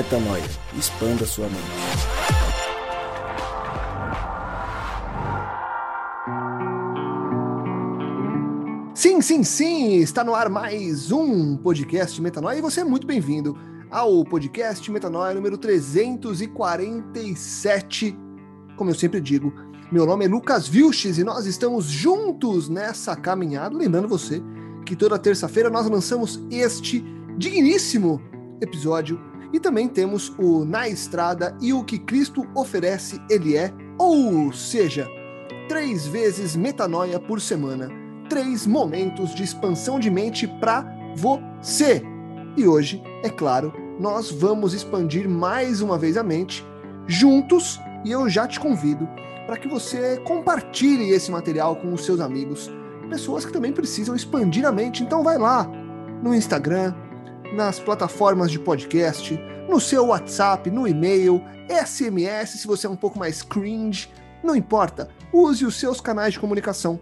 Metanoia. Expanda sua mente. Sim, sim, sim! Está no ar mais um podcast Metanoia e você é muito bem-vindo ao podcast Metanoia número 347. Como eu sempre digo, meu nome é Lucas Vilches e nós estamos juntos nessa caminhada. Lembrando você que toda terça-feira nós lançamos este digníssimo episódio e também temos o Na Estrada e o que Cristo oferece, ele é, ou seja, três vezes metanoia por semana, três momentos de expansão de mente para você. E hoje, é claro, nós vamos expandir mais uma vez a mente juntos e eu já te convido para que você compartilhe esse material com os seus amigos, pessoas que também precisam expandir a mente. Então vai lá no Instagram, nas plataformas de podcast, no seu WhatsApp, no e-mail, SMS se você é um pouco mais cringe, não importa. Use os seus canais de comunicação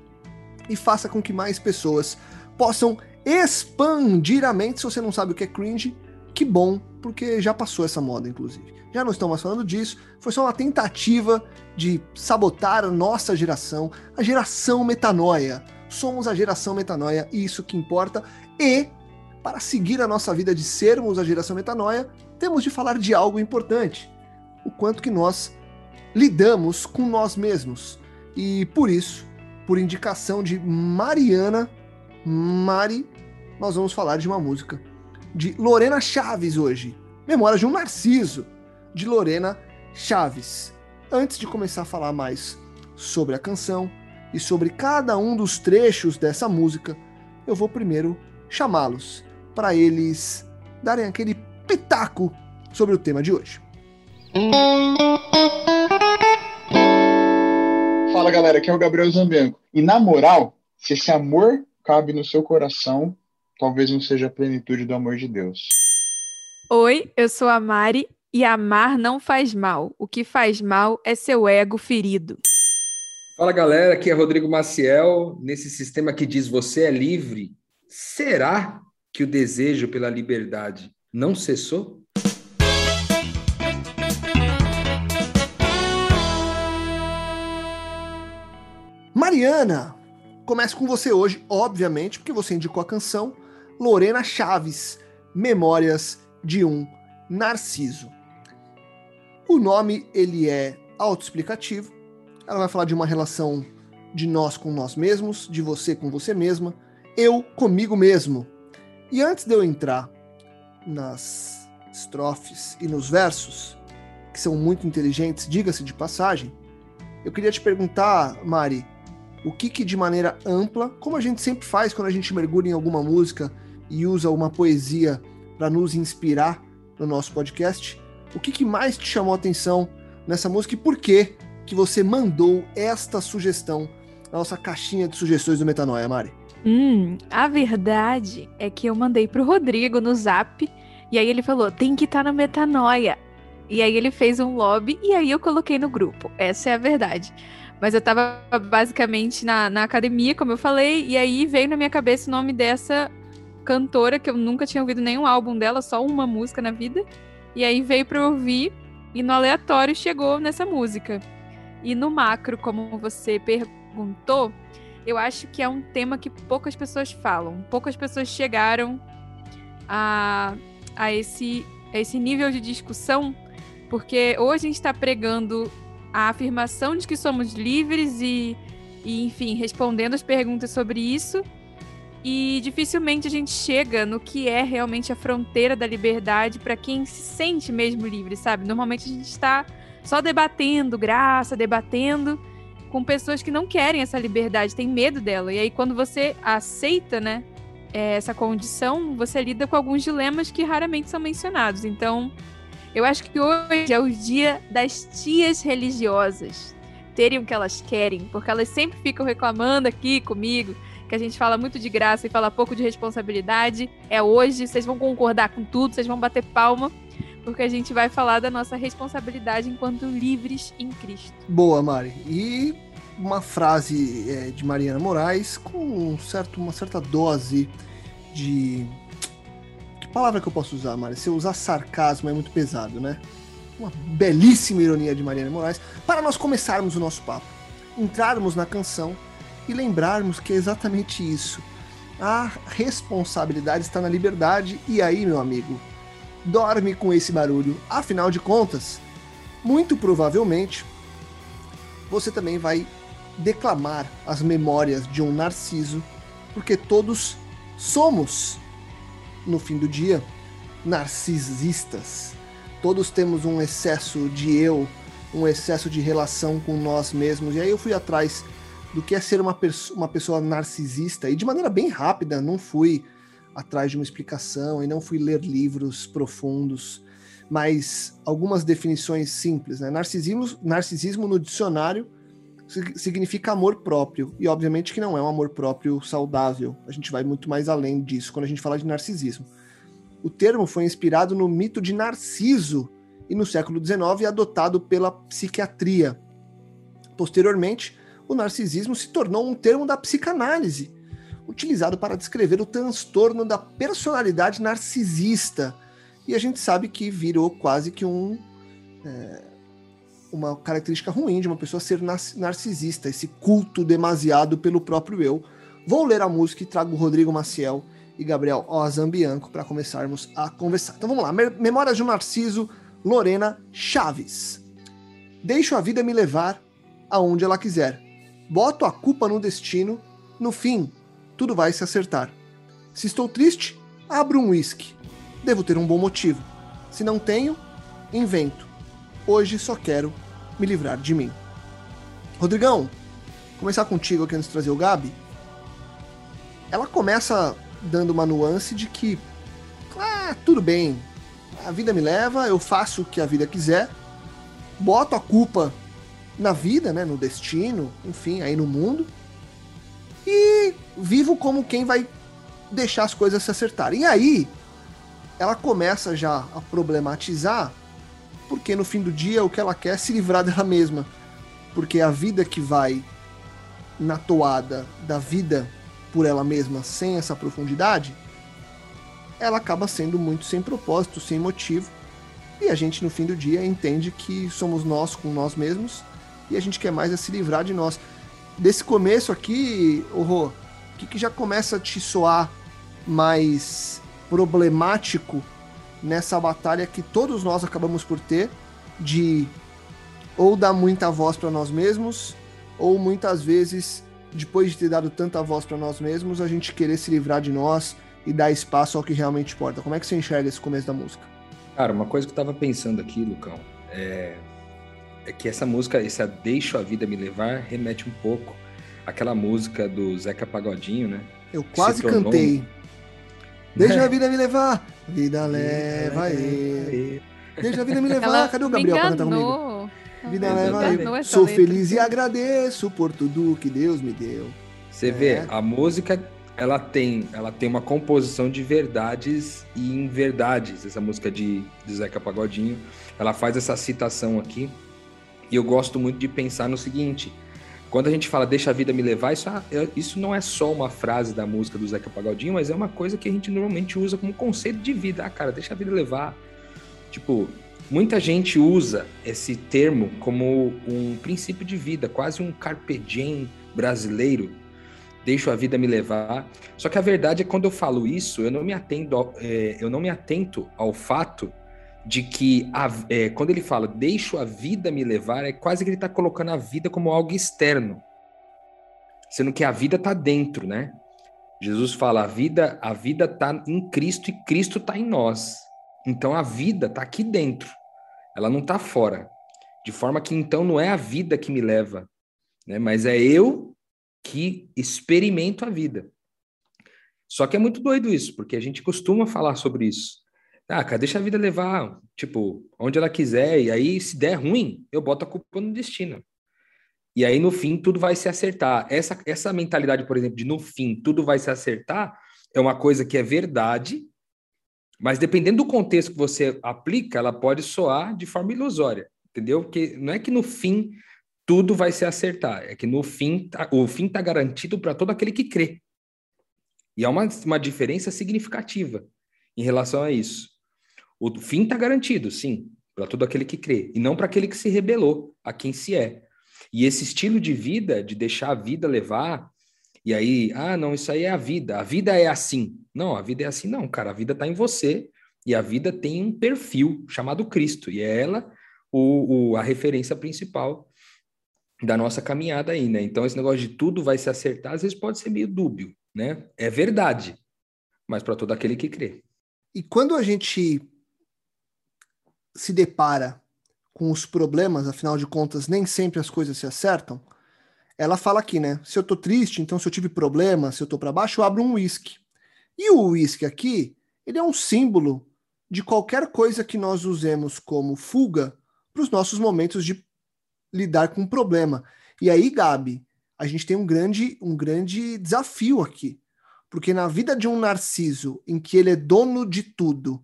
e faça com que mais pessoas possam expandir a mente. Se você não sabe o que é cringe, que bom, porque já passou essa moda, inclusive já não estão mais falando disso, foi só uma tentativa de sabotar a nossa geração, a geração metanoia. Somos a geração metanoia, isso que importa. E, para seguir a nossa vida de sermos a geração metanoia, temos de falar de algo importante: o quanto que nós lidamos com nós mesmos. E por isso, por indicação de Mariana, Mari, nós vamos falar de uma música de Lorena Chaves hoje. Memórias de um Narciso de Lorena Chaves. Antes de começar a falar mais sobre a canção e sobre cada um dos trechos dessa música, eu vou primeiro chamá-los para eles darem aquele pitaco sobre o tema de hoje. Fala galera, aqui é o Gabriel Zambianco. E na moral, se esse amor cabe no seu coração, talvez não seja a plenitude do amor de Deus. Oi, eu sou a Mari e amar não faz mal. O que faz mal é seu ego ferido. Fala galera, aqui é Rodrigo Maciel. Nesse sistema que diz você é livre, será que o desejo pela liberdade não cessou? Mariana, começo com você hoje, obviamente, porque você indicou a canção Lorena Chaves, Memórias de um Narciso. O nome ele é autoexplicativo. Ela vai falar de uma relação de nós com nós mesmos, de você com você mesma, eu comigo mesmo. E antes de eu entrar nas estrofes e nos versos, que são muito inteligentes, diga-se de passagem, eu queria te perguntar, Mari, o que, que de maneira ampla, como a gente sempre faz quando a gente mergulha em alguma música e usa uma poesia para nos inspirar no nosso podcast, o que, que mais te chamou a atenção nessa música e por que que você mandou esta sugestão na nossa caixinha de sugestões do Metanoia, Mari? Hum, a verdade é que eu mandei pro Rodrigo no Zap e aí ele falou: tem que estar tá no Metanoia. E aí ele fez um lobby e aí eu coloquei no grupo. Essa é a verdade. Mas eu tava basicamente na, na academia, como eu falei, e aí veio na minha cabeça o nome dessa cantora que eu nunca tinha ouvido nenhum álbum dela, só uma música na vida. E aí veio para ouvir e no aleatório chegou nessa música. E no macro, como você perguntou, eu acho que é um tema que poucas pessoas falam. Poucas pessoas chegaram a, a, esse, a esse nível de discussão, porque hoje a gente está pregando a afirmação de que somos livres e, e, enfim, respondendo as perguntas sobre isso. E dificilmente a gente chega no que é realmente a fronteira da liberdade para quem se sente mesmo livre, sabe? Normalmente a gente está só debatendo graça, debatendo com pessoas que não querem essa liberdade, têm medo dela. E aí quando você aceita, né, é, essa condição, você lida com alguns dilemas que raramente são mencionados. Então, eu acho que hoje é o dia das tias religiosas terem o que elas querem, porque elas sempre ficam reclamando aqui comigo que a gente fala muito de graça e fala pouco de responsabilidade. É hoje, vocês vão concordar com tudo, vocês vão bater palma, porque a gente vai falar da nossa responsabilidade enquanto livres em Cristo. Boa, Mari. E uma frase é, de Mariana Moraes com um certo, uma certa dose de. Que palavra que eu posso usar, Mari, se eu usar sarcasmo é muito pesado, né? Uma belíssima ironia de Mariana Moraes, para nós começarmos o nosso papo, entrarmos na canção e lembrarmos que é exatamente isso. A responsabilidade está na liberdade, e aí, meu amigo, dorme com esse barulho. Afinal de contas, muito provavelmente você também vai declamar as memórias de um narciso, porque todos somos, no fim do dia, narcisistas. Todos temos um excesso de eu, um excesso de relação com nós mesmos. E aí eu fui atrás do que é ser uma, uma pessoa narcisista e de maneira bem rápida, não fui atrás de uma explicação e não fui ler livros profundos, mas algumas definições simples. Né? Narcisismo, narcisismo no dicionário significa amor próprio, e obviamente que não é um amor próprio saudável. A gente vai muito mais além disso quando a gente fala de narcisismo. O termo foi inspirado no mito de Narciso e no século XIX adotado pela psiquiatria. Posteriormente, o narcisismo se tornou um termo da psicanálise, utilizado para descrever o transtorno da personalidade narcisista. E a gente sabe que virou quase que um, é, uma característica ruim de uma pessoa ser narcisista, esse culto demasiado pelo próprio eu. Vou ler a música e trago Rodrigo Maciel e Gabriel Ozambianco para começarmos a conversar. Então vamos lá, Memórias de um Narciso, Lorena Chaves. Deixo a vida me levar aonde ela quiser. Boto a culpa no destino, no fim, tudo vai se acertar. Se estou triste, abro um uísque. Devo ter um bom motivo. Se não tenho, invento. Hoje só quero me livrar de mim. Rodrigão, começar contigo aqui antes de trazer o Gabi. Ela começa dando uma nuance de que, ah, tudo bem, a vida me leva, eu faço o que a vida quiser, boto a culpa na vida, né, no destino, enfim, aí no mundo, vivo como quem vai deixar as coisas se acertarem. E aí, ela começa já a problematizar, porque no fim do dia o que ela quer é se livrar dela mesma. Porque a vida que vai na toada da vida por ela mesma sem essa profundidade, ela acaba sendo muito sem propósito, sem motivo. E a gente no fim do dia entende que somos nós com nós mesmos e a gente quer mais é se livrar de nós. Desse começo aqui, o que, que já começa a te soar mais problemático nessa batalha que todos nós acabamos por ter de ou dar muita voz para nós mesmos, ou muitas vezes, depois de ter dado tanta voz para nós mesmos, a gente querer se livrar de nós e dar espaço ao que realmente importa. Como é que você enxerga esse começo da música? Cara, uma coisa que eu tava pensando aqui, Lucão, é é que essa música, essa Deixo a Vida Me Levar, remete um pouco àquela música do Zeca Pagodinho, né? Eu quase tornou... cantei. Deixa é. a vida me levar, vida leva ele. Deixa a vida me levar. Ela Cadê o Gabriel pra cantar comigo? Vida leva eu. Sou feliz e agradeço por tudo que Deus me deu. Você é. vê, a música ela tem, ela tem uma composição de verdades e inverdades. Essa música de, de Zeca Pagodinho, ela faz essa citação aqui e eu gosto muito de pensar no seguinte: quando a gente fala deixa a vida me levar, isso, é, isso não é só uma frase da música do Zeca Pagodinho, mas é uma coisa que a gente normalmente usa como conceito de vida. Ah, cara, deixa a vida levar. Tipo, muita gente usa esse termo como um princípio de vida, quase um carpe diem brasileiro. Deixo a vida me levar. Só que a verdade é que quando eu falo isso, eu não me atendo, é, eu não me atento ao fato de que a, é, quando ele fala deixo a vida me levar, é quase que ele está colocando a vida como algo externo, sendo que a vida está dentro, né? Jesus fala a vida a vida está em Cristo e Cristo está em nós. Então a vida está aqui dentro, ela não está fora. De forma que então não é a vida que me leva, né? Mas é eu que experimento a vida. Só que é muito doido isso, porque a gente costuma falar sobre isso. Ah, cara, deixa a vida levar, tipo, onde ela quiser, e aí, se der ruim, eu boto a culpa no destino. E aí, no fim, tudo vai se acertar. Essa, essa mentalidade, por exemplo, de no fim, tudo vai se acertar, é uma coisa que é verdade, mas dependendo do contexto que você aplica, ela pode soar de forma ilusória, entendeu? Porque não é que no fim tudo vai se acertar, é que no fim, tá, o fim está garantido para todo aquele que crê. E há uma, uma diferença significativa. em relação a isso. O fim está garantido, sim, para todo aquele que crê, e não para aquele que se rebelou a quem se é. E esse estilo de vida, de deixar a vida levar, e aí, ah, não, isso aí é a vida, a vida é assim. Não, a vida é assim, não, cara, a vida está em você, e a vida tem um perfil chamado Cristo, e é ela o, o, a referência principal da nossa caminhada aí, né? Então, esse negócio de tudo vai se acertar, às vezes pode ser meio dúbio, né? É verdade, mas para todo aquele que crê. E quando a gente se depara com os problemas, afinal de contas, nem sempre as coisas se acertam. Ela fala aqui, né? Se eu tô triste, então se eu tive problema, se eu tô para baixo, eu abro um uísque. E o uísque aqui, ele é um símbolo de qualquer coisa que nós usemos como fuga para os nossos momentos de lidar com um problema. E aí, Gabi, a gente tem um grande, um grande desafio aqui. Porque na vida de um narciso, em que ele é dono de tudo,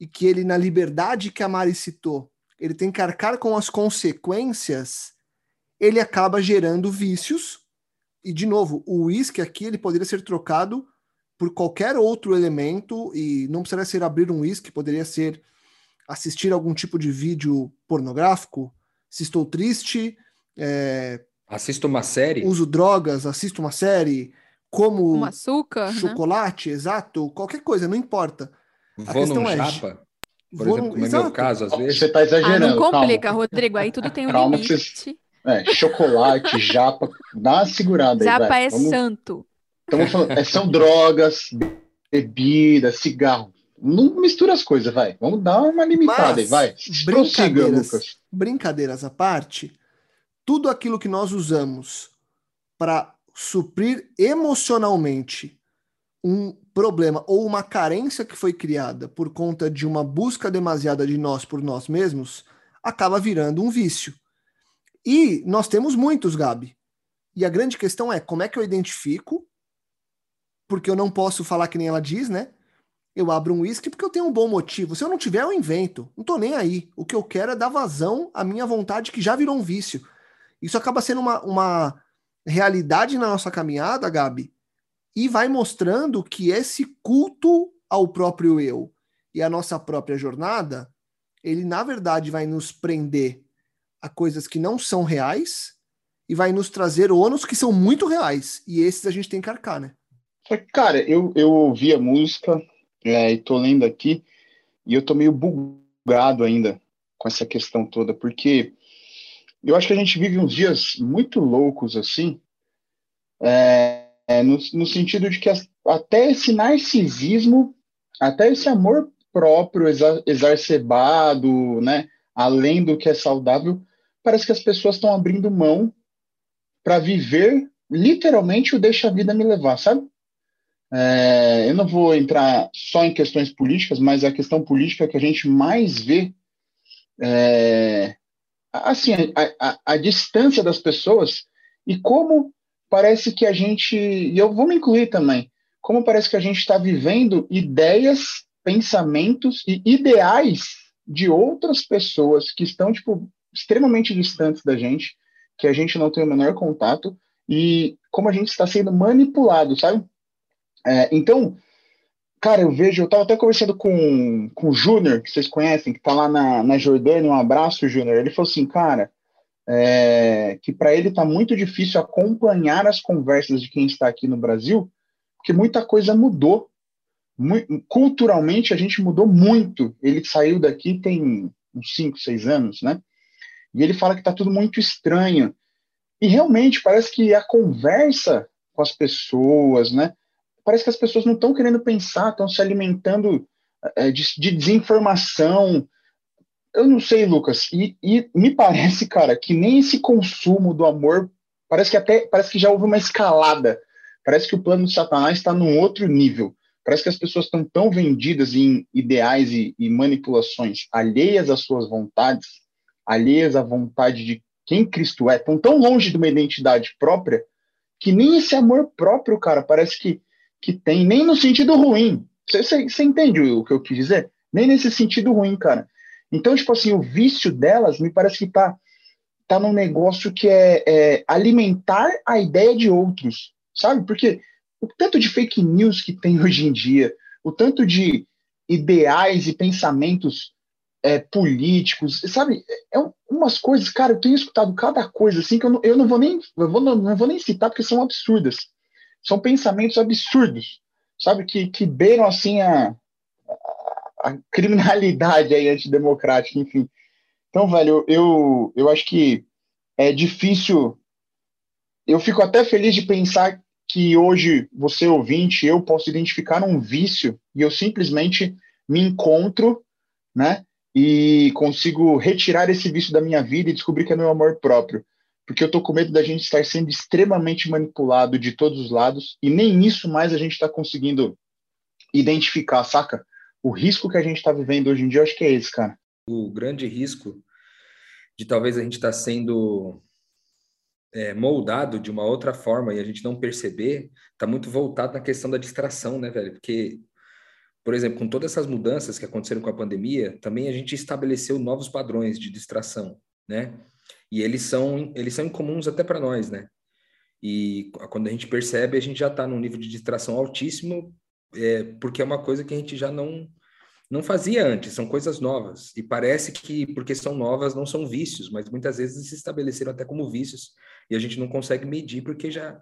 e que ele, na liberdade que a Mari citou, ele tem que arcar com as consequências, ele acaba gerando vícios. E, de novo, o uísque aqui ele poderia ser trocado por qualquer outro elemento, e não precisaria ser abrir um uísque, poderia ser assistir algum tipo de vídeo pornográfico. Se estou triste. É, assisto uma série. Uso drogas, assisto uma série. Como um açúcar, né? chocolate, né? exato, qualquer coisa, não importa. Vou num é, japa, por vou exemplo, é meu caso, às vezes. Você está exagerando. Ah, não complica, calma. Rodrigo, aí tudo tem um calma limite. Você... É, chocolate, japa, dá uma segurada japa aí, Japa é Vamos... santo. Estamos falando, é, são drogas, bebida, cigarro. Não mistura as coisas, vai. Vamos dar uma limitada Mas, aí, vai. Prossiga, Lucas. Brincadeiras à parte, tudo aquilo que nós usamos para suprir emocionalmente um problema ou uma carência que foi criada por conta de uma busca demasiada de nós por nós mesmos, acaba virando um vício. E nós temos muitos, Gabi. E a grande questão é como é que eu identifico, porque eu não posso falar que nem ela diz, né? Eu abro um uísque porque eu tenho um bom motivo. Se eu não tiver, eu invento. Não tô nem aí. O que eu quero é dar vazão à minha vontade, que já virou um vício. Isso acaba sendo uma, uma realidade na nossa caminhada, Gabi, e vai mostrando que esse culto ao próprio eu e a nossa própria jornada, ele na verdade vai nos prender a coisas que não são reais e vai nos trazer ônus que são muito reais. E esses a gente tem que arcar, né? Cara, eu, eu ouvi a música é, e tô lendo aqui e eu tô meio bugado ainda com essa questão toda, porque eu acho que a gente vive uns dias muito loucos assim, é, é, no, no, sentido de que as, até esse narcisismo, até esse amor próprio exa, exacerbado, né, além do que é saudável, parece que as pessoas estão abrindo mão para viver literalmente o deixa a vida me levar, sabe? É, eu não vou entrar só em questões políticas, mas a questão política que a gente mais vê é, assim, a, a, a, distância das pessoas e como parece que a gente, e eu vou me incluir também, como parece que a gente está vivendo ideias, pensamentos e ideais de outras pessoas que estão, tipo, extremamente distantes da gente, que a gente não tem o menor contato, e como a gente está sendo manipulado, sabe? É, então, cara, eu vejo, eu estava até conversando com, com o Júnior, que vocês conhecem, que está lá na, na Jordânia, um abraço, Júnior. Ele falou assim, cara, é, que para ele está muito difícil acompanhar as conversas de quem está aqui no Brasil, porque muita coisa mudou. Muito, culturalmente, a gente mudou muito. Ele saiu daqui tem uns 5, 6 anos, né? E ele fala que está tudo muito estranho. E realmente parece que a conversa com as pessoas, né? Parece que as pessoas não estão querendo pensar, estão se alimentando é, de, de, desinformação. Eu não sei, Lucas. E, e, me parece, cara, que nem esse consumo do amor parece que até parece que já houve uma escalada. Parece que o plano de Satanás está num outro nível. Parece que as pessoas estão tão vendidas em ideais e, e manipulações alheias às suas vontades, alheias à vontade de quem Cristo é, estão tão longe de uma identidade própria que nem esse amor próprio, cara, parece que, que tem, nem no sentido ruim. Você entende o que eu quis dizer? Nem nesse sentido ruim, cara. Então, tipo assim, o vício delas me parece que tá, tá num negócio que é, é alimentar a ideia de outros, sabe? Porque o tanto de fake news que tem hoje em dia, o tanto de ideais e pensamentos é, políticos, sabe? É umas coisas, cara, eu tenho escutado cada coisa assim que eu não, eu não vou nem eu vou, não, não vou nem citar porque são absurdas. São pensamentos absurdos, sabe? Que, que beiram assim a, a, criminalidade aí antidemocrática, enfim. Então, velho, eu, eu acho que é difícil. Eu fico até feliz de pensar que hoje, você ouvinte, eu posso identificar um vício e eu simplesmente me encontro, né? E consigo retirar esse vício da minha vida e descobrir que é meu amor próprio. Porque eu tô com medo da gente estar sendo extremamente manipulado de todos os lados e nem isso mais a gente está conseguindo identificar, saca? O risco que a gente está vivendo hoje em dia, eu acho que é esse, cara. O grande risco de talvez a gente estar tá sendo é, moldado de uma outra forma e a gente não perceber, está muito voltado na questão da distração, né, velho? Porque, por exemplo, com todas essas mudanças que aconteceram com a pandemia, também a gente estabeleceu novos padrões de distração, né? E eles são, eles são incomuns até para nós, né? E quando a gente percebe, a gente já está num nível de distração altíssimo, é, porque é uma coisa que a gente já não não fazia antes, são coisas novas. E parece que, porque são novas, não são vícios, mas muitas vezes se estabeleceram até como vícios e a gente não consegue medir porque já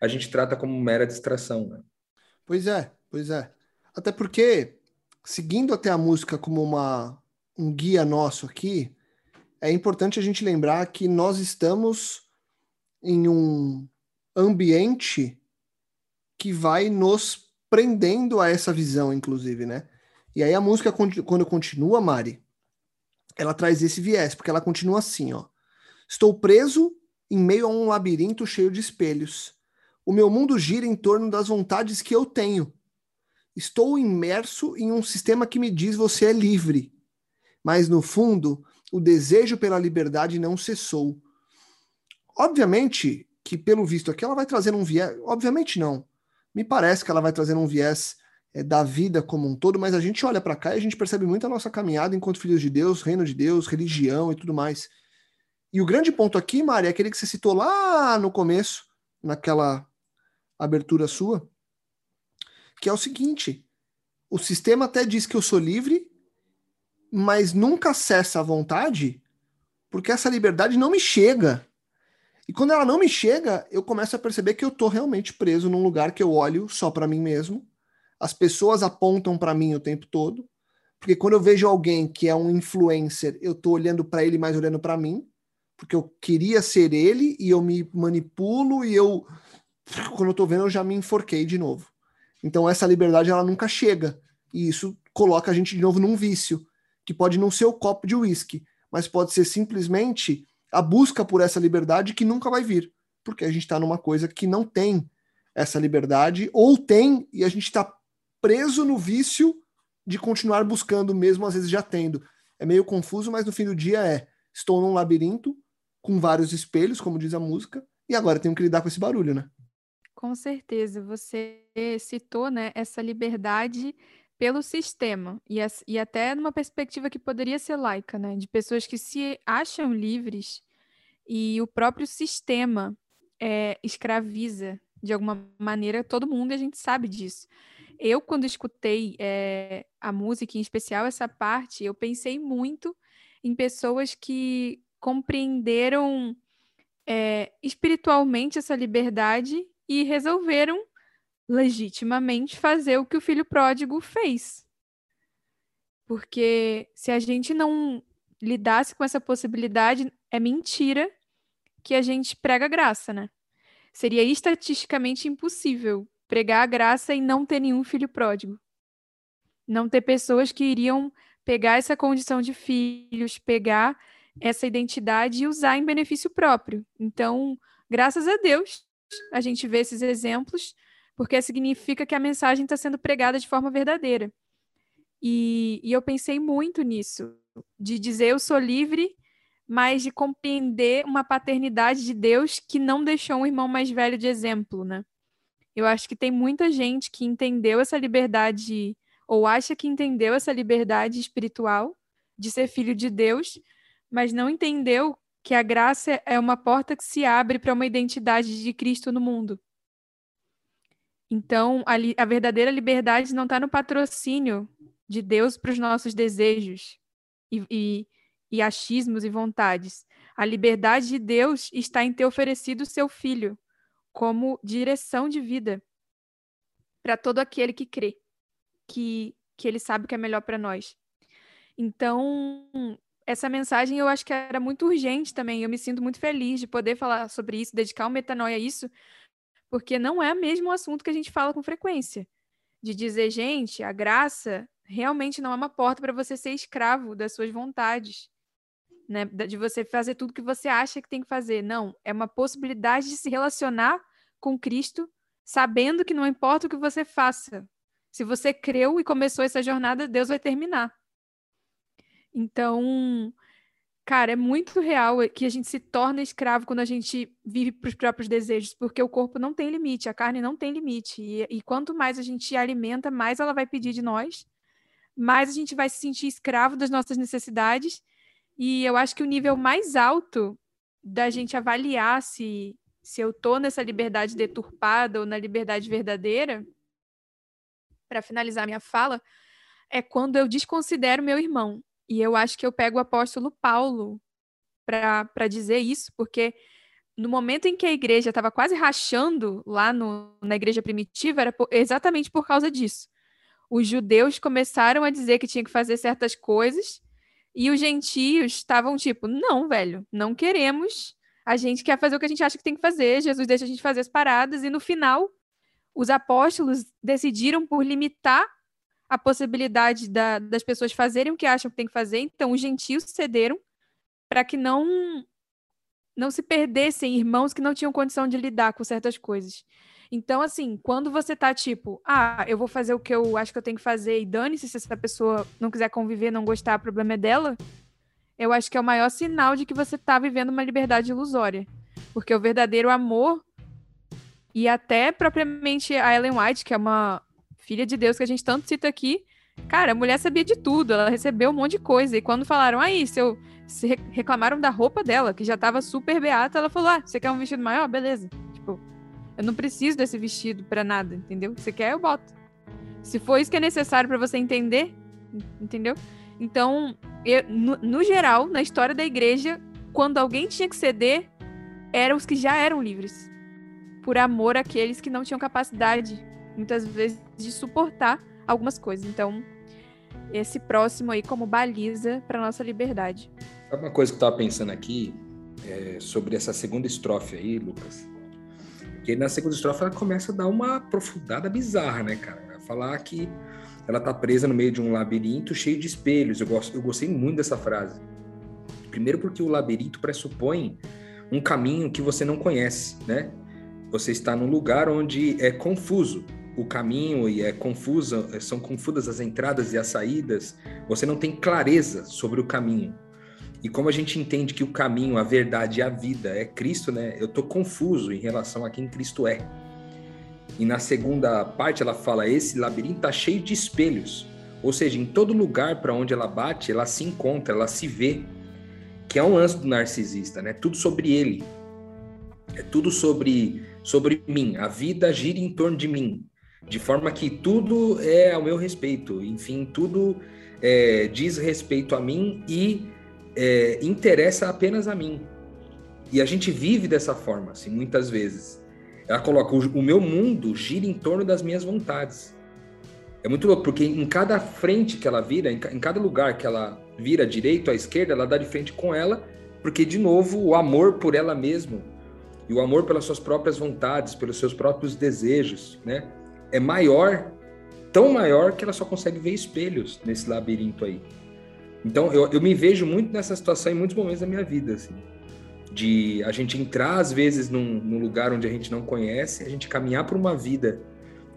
a gente trata como mera distração. Né? Pois é, pois é. Até porque, seguindo até a música como uma, um guia nosso aqui, é importante a gente lembrar que nós estamos em um ambiente que vai nos prendendo a essa visão, inclusive, né? E aí a música, quando continua, Mari, ela traz esse viés, porque ela continua assim, ó. Estou preso em meio a um labirinto cheio de espelhos. O meu mundo gira em torno das vontades que eu tenho. Estou imerso em um sistema que me diz você é livre. Mas no fundo, o desejo pela liberdade não cessou. Obviamente que, pelo visto aqui, ela vai trazer um viés. Obviamente não. Me parece que ela vai trazer um viés é, da vida como um todo, mas a gente olha para cá e a gente percebe muito a nossa caminhada enquanto filhos de Deus, reino de Deus, religião e tudo mais. E o grande ponto aqui, Mari, é aquele que você citou lá no começo, naquela abertura sua, que é o seguinte: o sistema até diz que eu sou livre, mas nunca cessa a vontade, porque essa liberdade não me chega. E quando ela não me chega, eu começo a perceber que eu estou realmente preso num lugar que eu olho só para mim mesmo. As pessoas apontam para mim o tempo todo, porque quando eu vejo alguém que é um influencer, eu tô olhando para ele, mais olhando para mim, porque eu queria ser ele e eu me manipulo e eu quando eu tô vendo eu já me enforquei de novo. Então essa liberdade ela nunca chega. E isso coloca a gente de novo num vício, que pode não ser o copo de uísque, mas pode ser simplesmente a busca por essa liberdade que nunca vai vir, porque a gente está numa coisa que não tem essa liberdade, ou tem e a gente está preso no vício de continuar buscando, mesmo às vezes já tendo. É meio confuso, mas no fim do dia é: estou num labirinto com vários espelhos, como diz a música, e agora tenho que lidar com esse barulho, né? Com certeza, você citou, né, essa liberdade pelo sistema e, e até numa perspectiva que poderia ser laica, né, de pessoas que se acham livres e o próprio sistema é, escraviza de alguma maneira todo mundo e a gente sabe disso. Eu, quando escutei é, a música, em especial essa parte, eu pensei muito em pessoas que compreenderam é, espiritualmente essa liberdade e resolveram legitimamente fazer o que o filho pródigo fez. Porque se a gente não lidasse com essa possibilidade, é mentira que a gente prega graça, né? Seria estatisticamente impossível pregar a graça e não ter nenhum filho pródigo. Não ter pessoas que iriam pegar essa condição de filhos, pegar essa identidade e usar em benefício próprio. Então, graças a Deus, a gente vê esses exemplos, porque significa que a mensagem está sendo pregada de forma verdadeira. E, e eu pensei muito nisso, de dizer eu sou livre, mas de compreender uma paternidade de Deus que não deixou um irmão mais velho de exemplo, né? Eu acho que tem muita gente que entendeu essa liberdade, ou acha que entendeu essa liberdade espiritual de ser filho de Deus, mas não entendeu que a graça é uma porta que se abre para uma identidade de Cristo no mundo. Então, a, a verdadeira liberdade não está no patrocínio de Deus para os nossos desejos e, e, e achismos e vontades. A liberdade de Deus está em ter oferecido o seu filho como direção de vida para todo aquele que crê, que, que ele sabe que é melhor para nós. Então, essa mensagem eu acho que era muito urgente também. Eu me sinto muito feliz de poder falar sobre isso, dedicar o metanoia a isso, porque não é mesmo um assunto que a gente fala com frequência. De dizer, gente, a graça realmente não é uma porta para você ser escravo das suas vontades, né? De você fazer tudo que você acha que tem que fazer. Não, é uma possibilidade de se relacionar com Cristo, sabendo que não importa o que você faça. Se você creu e começou essa jornada, Deus vai terminar. Então, cara, é muito real que a gente se torna escravo quando a gente vive para os próprios desejos, porque o corpo não tem limite, a carne não tem limite. E, e quanto mais a gente alimenta, mais ela vai pedir de nós, mais a gente vai se sentir escravo das nossas necessidades. E eu acho que o nível mais alto da gente avaliar se, se eu tô nessa liberdade deturpada ou na liberdade verdadeira, para finalizar minha fala, é quando eu desconsidero meu irmão. E eu acho que eu pego o apóstolo Paulo para dizer isso, porque no momento em que a igreja estava quase rachando lá no, na igreja primitiva, era por, exatamente por causa disso. Os judeus começaram a dizer que tinha que fazer certas coisas, e os gentios estavam tipo, não, velho, não queremos. A gente quer fazer o que a gente acha que tem que fazer. Jesus deixa a gente fazer as paradas, e no final, os apóstolos decidiram por limitar a possibilidade da, das pessoas fazerem o que acham que tem que fazer, então os gentios cederam para que não não se perdessem irmãos que não tinham condição de lidar com certas coisas. Então, assim, quando você tá tipo, ah, eu vou fazer o que eu acho que eu tenho que fazer e dane-se se essa pessoa não quiser conviver, não gostar, o problema é dela, eu acho que é o maior sinal de que você tá vivendo uma liberdade ilusória. Porque o verdadeiro amor, e até propriamente a Ellen White, que é uma, filha de Deus que a gente tanto cita aqui, cara, a mulher sabia de tudo, ela recebeu um monte de coisa. E quando falaram, aí, se eu. Se reclamaram da roupa dela, que já tava super beata, ela falou: Ah, você quer um vestido maior? Beleza. Tipo, eu não preciso desse vestido para nada, entendeu? Você quer, eu boto. Se for isso que é necessário para você entender, entendeu? Então, eu, no, no geral, na história da igreja, quando alguém tinha que ceder, eram os que já eram livres. Por amor àqueles que não tinham capacidade muitas vezes de suportar algumas coisas. Então, esse próximo aí como baliza para nossa liberdade. Sabe uma coisa que eu estava pensando aqui é, sobre essa segunda estrofe aí, Lucas? Que na segunda estrofe ela começa a dar uma aprofundada bizarra, né, cara? Falar que ela tá presa no meio de um labirinto cheio de espelhos. Eu, gosto, eu gostei muito dessa frase. Primeiro porque o labirinto pressupõe um caminho que você não conhece, né? Você está num lugar onde é confuso, o caminho e é confusa, são confusas as entradas e as saídas, você não tem clareza sobre o caminho. E como a gente entende que o caminho, a verdade e a vida é Cristo, né? Eu tô confuso em relação a quem Cristo é. E na segunda parte ela fala: esse labirinto tá cheio de espelhos. Ou seja, em todo lugar para onde ela bate, ela se encontra, ela se vê. Que é um lance do narcisista, né? Tudo sobre ele. É tudo sobre sobre mim. A vida gira em torno de mim de forma que tudo é ao meu respeito, enfim, tudo é, diz respeito a mim e é, interessa apenas a mim. E a gente vive dessa forma, assim, muitas vezes. Ela coloca: o, meu mundo gira em torno das minhas vontades. É muito louco, porque em cada frente que ela vira, em, em cada lugar que ela vira direito à esquerda, ela dá de frente com ela, porque, de novo, o amor por ela mesma e o amor pelas suas próprias vontades, pelos seus próprios desejos, né? É maior, tão maior que ela só consegue ver espelhos nesse labirinto aí. Então eu, eu me vejo muito nessa situação em muitos momentos da minha vida, assim, de a gente entrar às vezes num, num lugar onde a gente não conhece, a gente caminhar por uma vida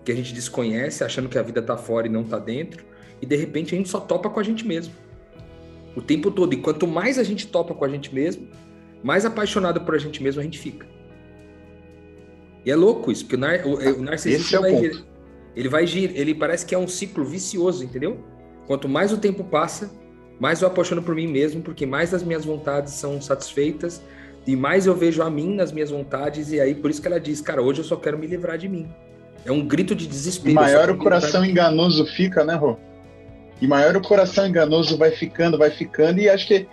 que a gente desconhece, achando que a vida tá fora e não tá dentro, e de repente a gente só topa com a gente mesmo. O tempo todo. E quanto mais a gente topa com a gente mesmo, mais apaixonado por a gente mesmo a gente fica. E é louco isso, porque o, nar, o, o narcisista é vai, ponto. ele vai girar, ele parece que é um ciclo vicioso, entendeu? Quanto mais o tempo passa, mais eu apaixono por mim mesmo, porque mais as minhas vontades são satisfeitas e mais eu vejo a mim nas minhas vontades e aí por isso que ela diz, cara, hoje eu só quero me livrar de mim. É um grito de desespero. Maior o coração enganoso fica, né, Rô? E maior o coração enganoso vai ficando, vai ficando, e acho que.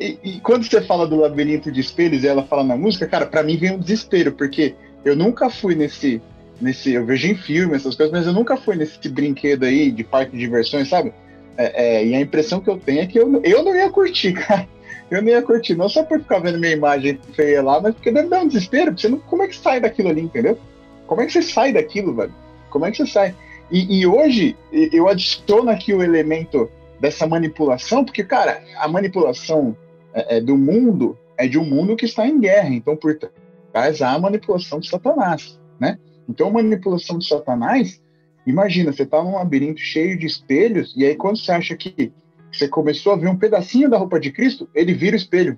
E, e quando você fala do labirinto de espelhos e ela fala na música, cara, para mim vem um desespero, porque eu nunca fui nesse. nesse eu vejo em filme essas coisas, mas eu nunca fui nesse brinquedo aí de parque de diversões, sabe? É, é, e a impressão que eu tenho é que eu, eu não ia curtir, cara. Eu não ia curtir, não só por ficar vendo minha imagem feia lá, mas porque deve dar um desespero. Você não, como é que sai daquilo ali, entendeu? Como é que você sai daquilo, velho? Como é que você sai? E, e hoje eu adiciono aqui o elemento dessa manipulação, porque, cara, a manipulação é, é, do mundo é de um mundo que está em guerra. Então, por trás há a manipulação de Satanás, né? Então, manipulação de Satanás, imagina, você está num labirinto cheio de espelhos, e aí quando você acha que você começou a ver um pedacinho da roupa de Cristo, ele vira o espelho,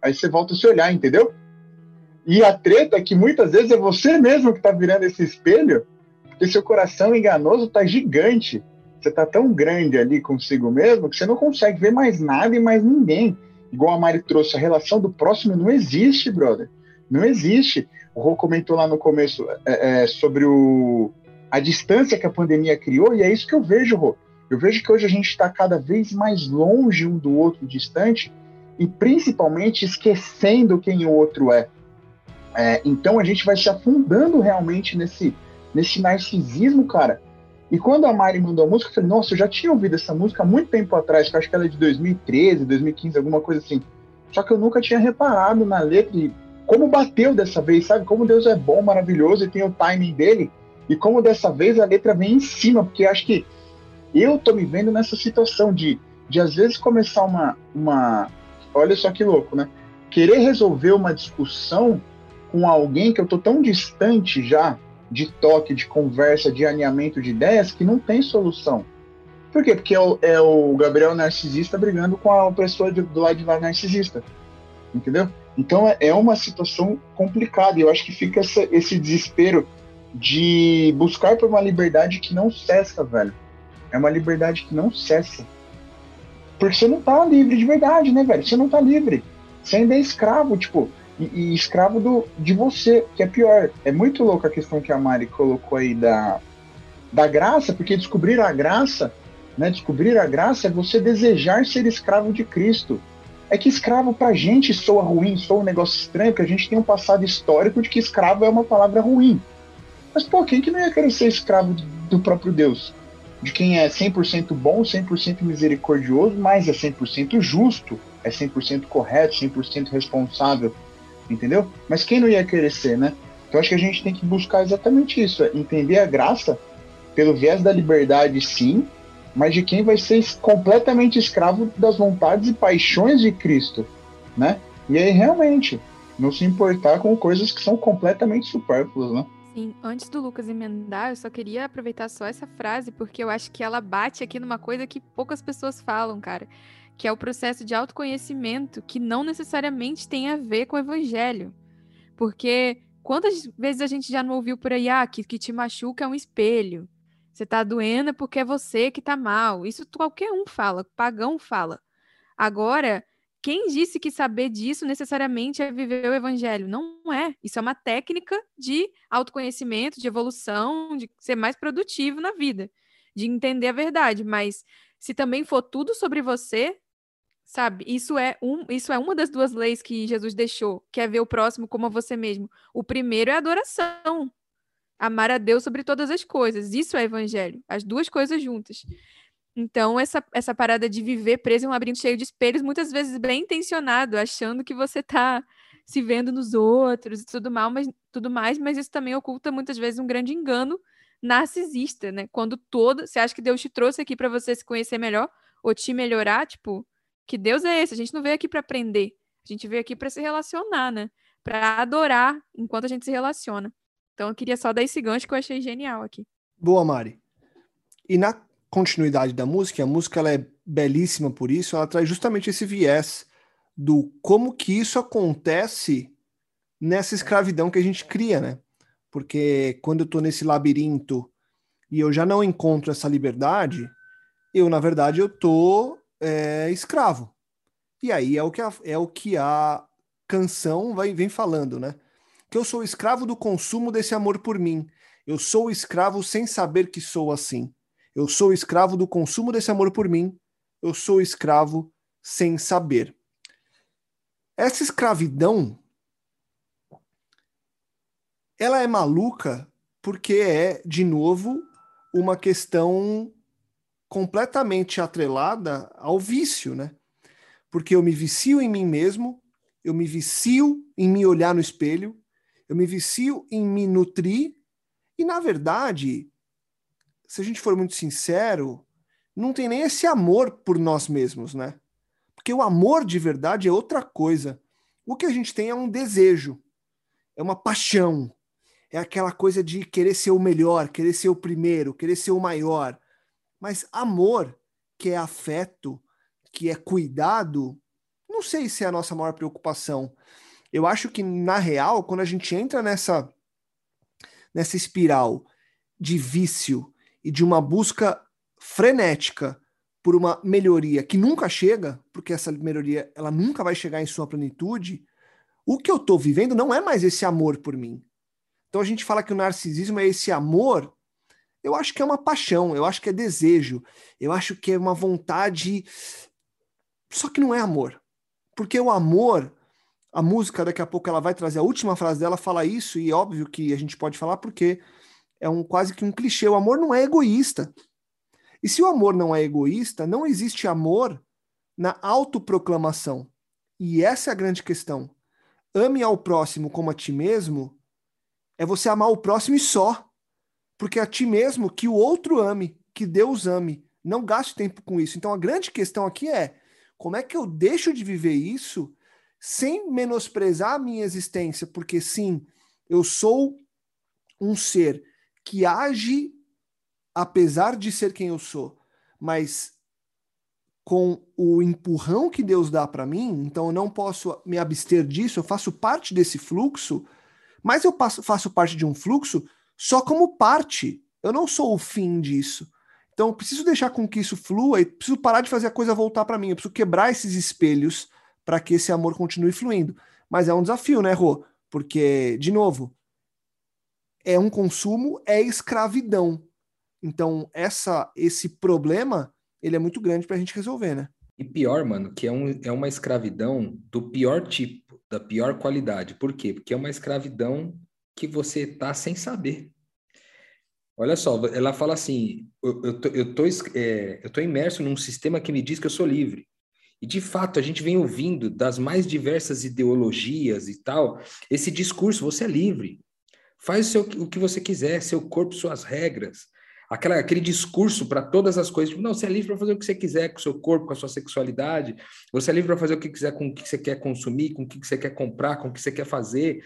aí você volta a se olhar, entendeu? E a treta é que muitas vezes é você mesmo que está virando esse espelho, porque seu coração enganoso está gigante. Você está tão grande ali consigo mesmo que você não consegue ver mais nada e mais ninguém. Igual a Mari trouxe, a relação do próximo não existe, brother. Não existe. O Rô comentou lá no começo é, é, sobre o, a distância que a pandemia criou, e é isso que eu vejo, Rô. Eu vejo que hoje a gente está cada vez mais longe um do outro, distante, e principalmente esquecendo quem o outro é. É, então a gente vai se afundando realmente nesse, nesse narcisismo, cara. E quando a Mari mandou a música, eu falei, nossa, eu já tinha ouvido essa música há muito tempo atrás, que eu acho que ela é de 2013, 2015, alguma coisa assim. Só que eu nunca tinha reparado na letra e como bateu dessa vez, sabe? Como Deus é bom, maravilhoso e tem o timing dele. E como dessa vez a letra vem em cima, porque acho que eu tô me vendo nessa situação de, de às vezes começar uma, uma. Olha só que louco, né? Querer resolver uma discussão com alguém que eu tô tão distante já de toque, de conversa, de alinhamento de ideias que não tem solução. Por quê? Porque é o, é o Gabriel narcisista brigando com a pessoa de, do lado de lá narcisista. Entendeu? Então é, é uma situação complicada e eu acho que fica essa, esse desespero de buscar por uma liberdade que não cessa, velho. É uma liberdade que não cessa. Porque você não tá livre de verdade, né, velho? Você não tá livre. Você ainda é escravo, tipo, e, e, escravo do, de você, que é pior. É muito louco a questão que a Mari colocou aí da, da graça, porque descobrir a graça, né, descobrir a graça é você desejar ser escravo de Cristo. É que escravo pra gente soa ruim, soa um negócio estranho, porque a gente tem um passado histórico de que escravo é uma palavra ruim. Mas, pô, quem que não ia querer ser escravo do próprio Deus? De quem é 100% bom, 100% misericordioso, mas é 100% justo, é 100% correto, 100% responsável entendeu? Mas quem não ia querer ser, né? Então acho que a gente tem que buscar exatamente isso, é entender a graça pelo viés da liberdade, sim, mas de quem vai ser completamente escravo das vontades e paixões de Cristo, né? E aí realmente não se importar com coisas que são completamente supérfluas, né? Sim, antes do Lucas emendar, eu só queria aproveitar só essa frase, porque eu acho que ela bate aqui numa coisa que poucas pessoas falam, cara que é o processo de autoconhecimento que não necessariamente tem a ver com o evangelho. Porque quantas vezes a gente já não ouviu por aí, ah, que, que te machuca é um espelho. Você tá doendo porque é você que tá mal. Isso qualquer um fala, pagão fala. Agora, quem disse que saber disso necessariamente é viver o evangelho? Não é. Isso é uma técnica de autoconhecimento, de evolução, de ser mais produtivo na vida, de entender a verdade. Mas se também for tudo sobre você, Sabe? Isso é, um, isso é uma das duas leis que Jesus deixou, que é ver o próximo como a você mesmo. O primeiro é adoração. Amar a Deus sobre todas as coisas. Isso é evangelho. As duas coisas juntas. Então, essa, essa parada de viver preso em um labirinto cheio de espelhos, muitas vezes bem intencionado, achando que você está se vendo nos outros e tudo, mal, mas, tudo mais, mas isso também oculta muitas vezes um grande engano narcisista, né? Quando todo. Você acha que Deus te trouxe aqui para você se conhecer melhor ou te melhorar, tipo, que Deus é esse. A gente não veio aqui para aprender. A gente veio aqui para se relacionar, né? Para adorar enquanto a gente se relaciona. Então eu queria só dar esse gancho que eu achei genial aqui. Boa, Mari. E na continuidade da música, a música ela é belíssima por isso, ela traz justamente esse viés do como que isso acontece nessa escravidão que a gente cria, né? Porque quando eu tô nesse labirinto e eu já não encontro essa liberdade, eu na verdade eu tô é, escravo. E aí é o que a, é o que a canção vai, vem falando, né? Que eu sou escravo do consumo desse amor por mim. Eu sou escravo sem saber que sou assim. Eu sou escravo do consumo desse amor por mim. Eu sou escravo sem saber. Essa escravidão ela é maluca porque é, de novo, uma questão completamente atrelada ao vício, né? Porque eu me vicio em mim mesmo, eu me vicio em me olhar no espelho, eu me vicio em me nutrir, e na verdade, se a gente for muito sincero, não tem nem esse amor por nós mesmos, né? Porque o amor de verdade é outra coisa. O que a gente tem é um desejo, é uma paixão, é aquela coisa de querer ser o melhor, querer ser o primeiro, querer ser o maior. Mas amor, que é afeto, que é cuidado, não sei se é a nossa maior preocupação. Eu acho que, na real, quando a gente entra nessa, nessa espiral de vício e de uma busca frenética por uma melhoria que nunca chega, porque essa melhoria ela nunca vai chegar em sua plenitude, o que eu estou vivendo não é mais esse amor por mim. Então a gente fala que o narcisismo é esse amor. Eu acho que é uma paixão, eu acho que é desejo, eu acho que é uma vontade. Só que não é amor. Porque o amor, a música, daqui a pouco ela vai trazer a última frase dela, fala isso, e é óbvio que a gente pode falar porque é um quase que um clichê. O amor não é egoísta. E se o amor não é egoísta, não existe amor na autoproclamação. E essa é a grande questão. Ame ao próximo como a ti mesmo é você amar o próximo e só. Porque é a ti mesmo que o outro ame, que Deus ame. Não gaste tempo com isso. Então a grande questão aqui é: como é que eu deixo de viver isso sem menosprezar a minha existência? Porque sim, eu sou um ser que age apesar de ser quem eu sou, mas com o empurrão que Deus dá para mim, então eu não posso me abster disso, eu faço parte desse fluxo mas eu passo, faço parte de um fluxo só como parte. Eu não sou o fim disso. Então eu preciso deixar com que isso flua e preciso parar de fazer a coisa voltar para mim. Eu preciso quebrar esses espelhos para que esse amor continue fluindo. Mas é um desafio, né, Rô? Porque, de novo, é um consumo, é escravidão. Então, essa, esse problema, ele é muito grande para a gente resolver, né? E pior, mano, que é, um, é uma escravidão do pior tipo da pior qualidade. Por quê? Porque é uma escravidão que você tá sem saber. Olha só, ela fala assim: eu, eu, tô, eu, tô, é, eu tô imerso num sistema que me diz que eu sou livre. E de fato, a gente vem ouvindo das mais diversas ideologias e tal, esse discurso: você é livre, faz o, seu, o que você quiser, seu corpo, suas regras aquela, aquele discurso para todas as coisas. Tipo, não, você é livre para fazer o que você quiser com o seu corpo, com a sua sexualidade. Você é livre para fazer o que quiser com o que você quer consumir, com o que você quer comprar, com o que você quer fazer.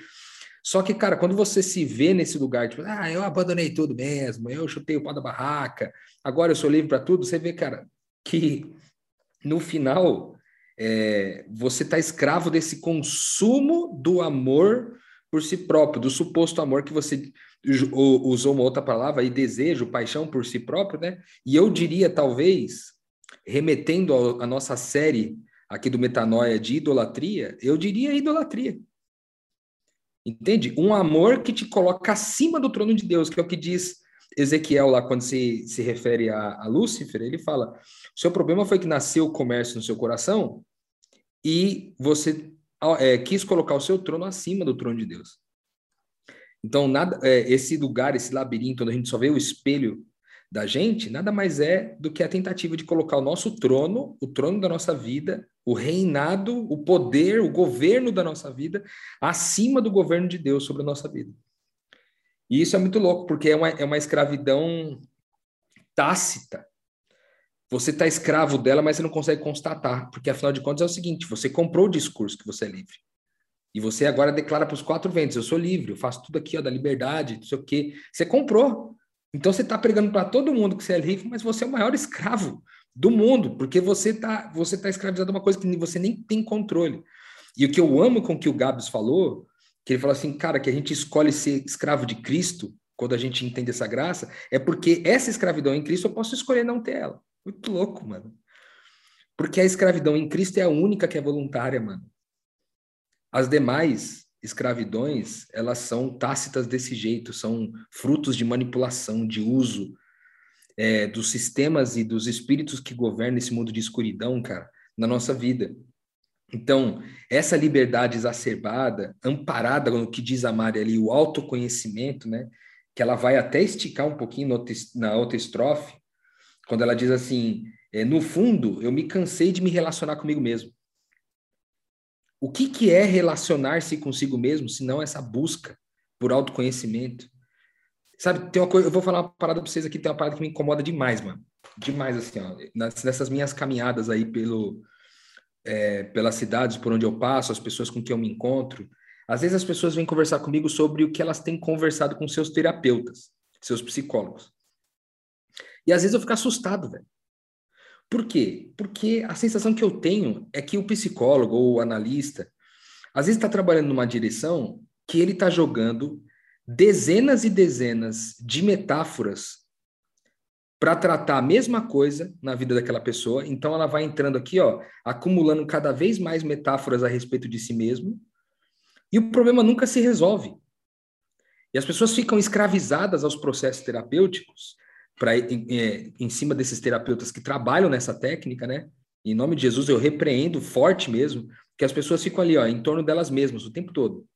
Só que, cara, quando você se vê nesse lugar, tipo, ah, eu abandonei tudo mesmo, eu chutei o pau da barraca, agora eu sou livre para tudo, você vê, cara, que no final é, você está escravo desse consumo do amor por si próprio, do suposto amor que você usou uma outra palavra aí, desejo, paixão por si próprio, né? E eu diria, talvez, remetendo à nossa série aqui do Metanoia de idolatria, eu diria idolatria. Entende? Um amor que te coloca acima do trono de Deus, que é o que diz Ezequiel lá quando se, se refere a, a Lúcifer, ele fala: seu problema foi que nasceu o comércio no seu coração e você é, quis colocar o seu trono acima do trono de Deus. Então, nada, é, esse lugar, esse labirinto, onde a gente só vê o espelho da gente, nada mais é do que a tentativa de colocar o nosso trono, o trono da nossa vida, o reinado, o poder, o governo da nossa vida, acima do governo de Deus sobre a nossa vida. E isso é muito louco, porque é uma, é uma escravidão tácita. Você está escravo dela, mas você não consegue constatar, porque afinal de contas é o seguinte: você comprou o discurso que você é livre. E você agora declara para os quatro ventos: eu sou livre, eu faço tudo aqui, ó, da liberdade, não sei o quê. Você comprou. Então você está pregando para todo mundo que você é livre, mas você é o maior escravo do mundo, porque você está você tá escravizado a uma coisa que você nem tem controle. E o que eu amo com o que o Gabs falou, que ele falou assim, cara, que a gente escolhe ser escravo de Cristo, quando a gente entende essa graça, é porque essa escravidão em Cristo eu posso escolher não ter ela. Muito louco, mano. Porque a escravidão em Cristo é a única que é voluntária, mano. As demais escravidões, elas são tácitas desse jeito, são frutos de manipulação, de uso. é, dos sistemas e dos espíritos que governam esse mundo de escuridão, cara, na nossa vida. Então, essa liberdade exacerbada, amparada no que diz a Mari ali, o autoconhecimento, né? Que ela vai até esticar um pouquinho na outra estrofe, quando ela diz assim: é, no fundo, eu me cansei de me relacionar comigo mesmo. O que, que é relacionar-se consigo mesmo, se não essa busca por autoconhecimento? Sabe, tem uma coisa, eu vou falar uma parada pra vocês aqui, tem uma parada que me incomoda demais, mano. Demais, assim, ó. Nessas minhas caminhadas aí pelo, é, pelas cidades por onde eu passo, as pessoas com quem eu me encontro, às vezes as pessoas vêm conversar comigo sobre o que elas têm conversado com seus terapeutas, seus psicólogos. E às vezes eu fico assustado, velho. Por quê? Porque a sensação que eu tenho é que o psicólogo ou o analista, às vezes está trabalhando numa direção que ele está jogando dezenas e dezenas de metáforas para tratar a mesma coisa na vida daquela pessoa. Então ela vai entrando aqui, ó, acumulando cada vez mais metáforas a respeito de si mesmo, e o problema nunca se resolve. E as pessoas ficam escravizadas aos processos terapêuticos para em, é, em cima desses terapeutas que trabalham nessa técnica, né? Em nome de Jesus eu repreendo forte mesmo que as pessoas ficam ali, ó, em torno delas mesmas o tempo todo.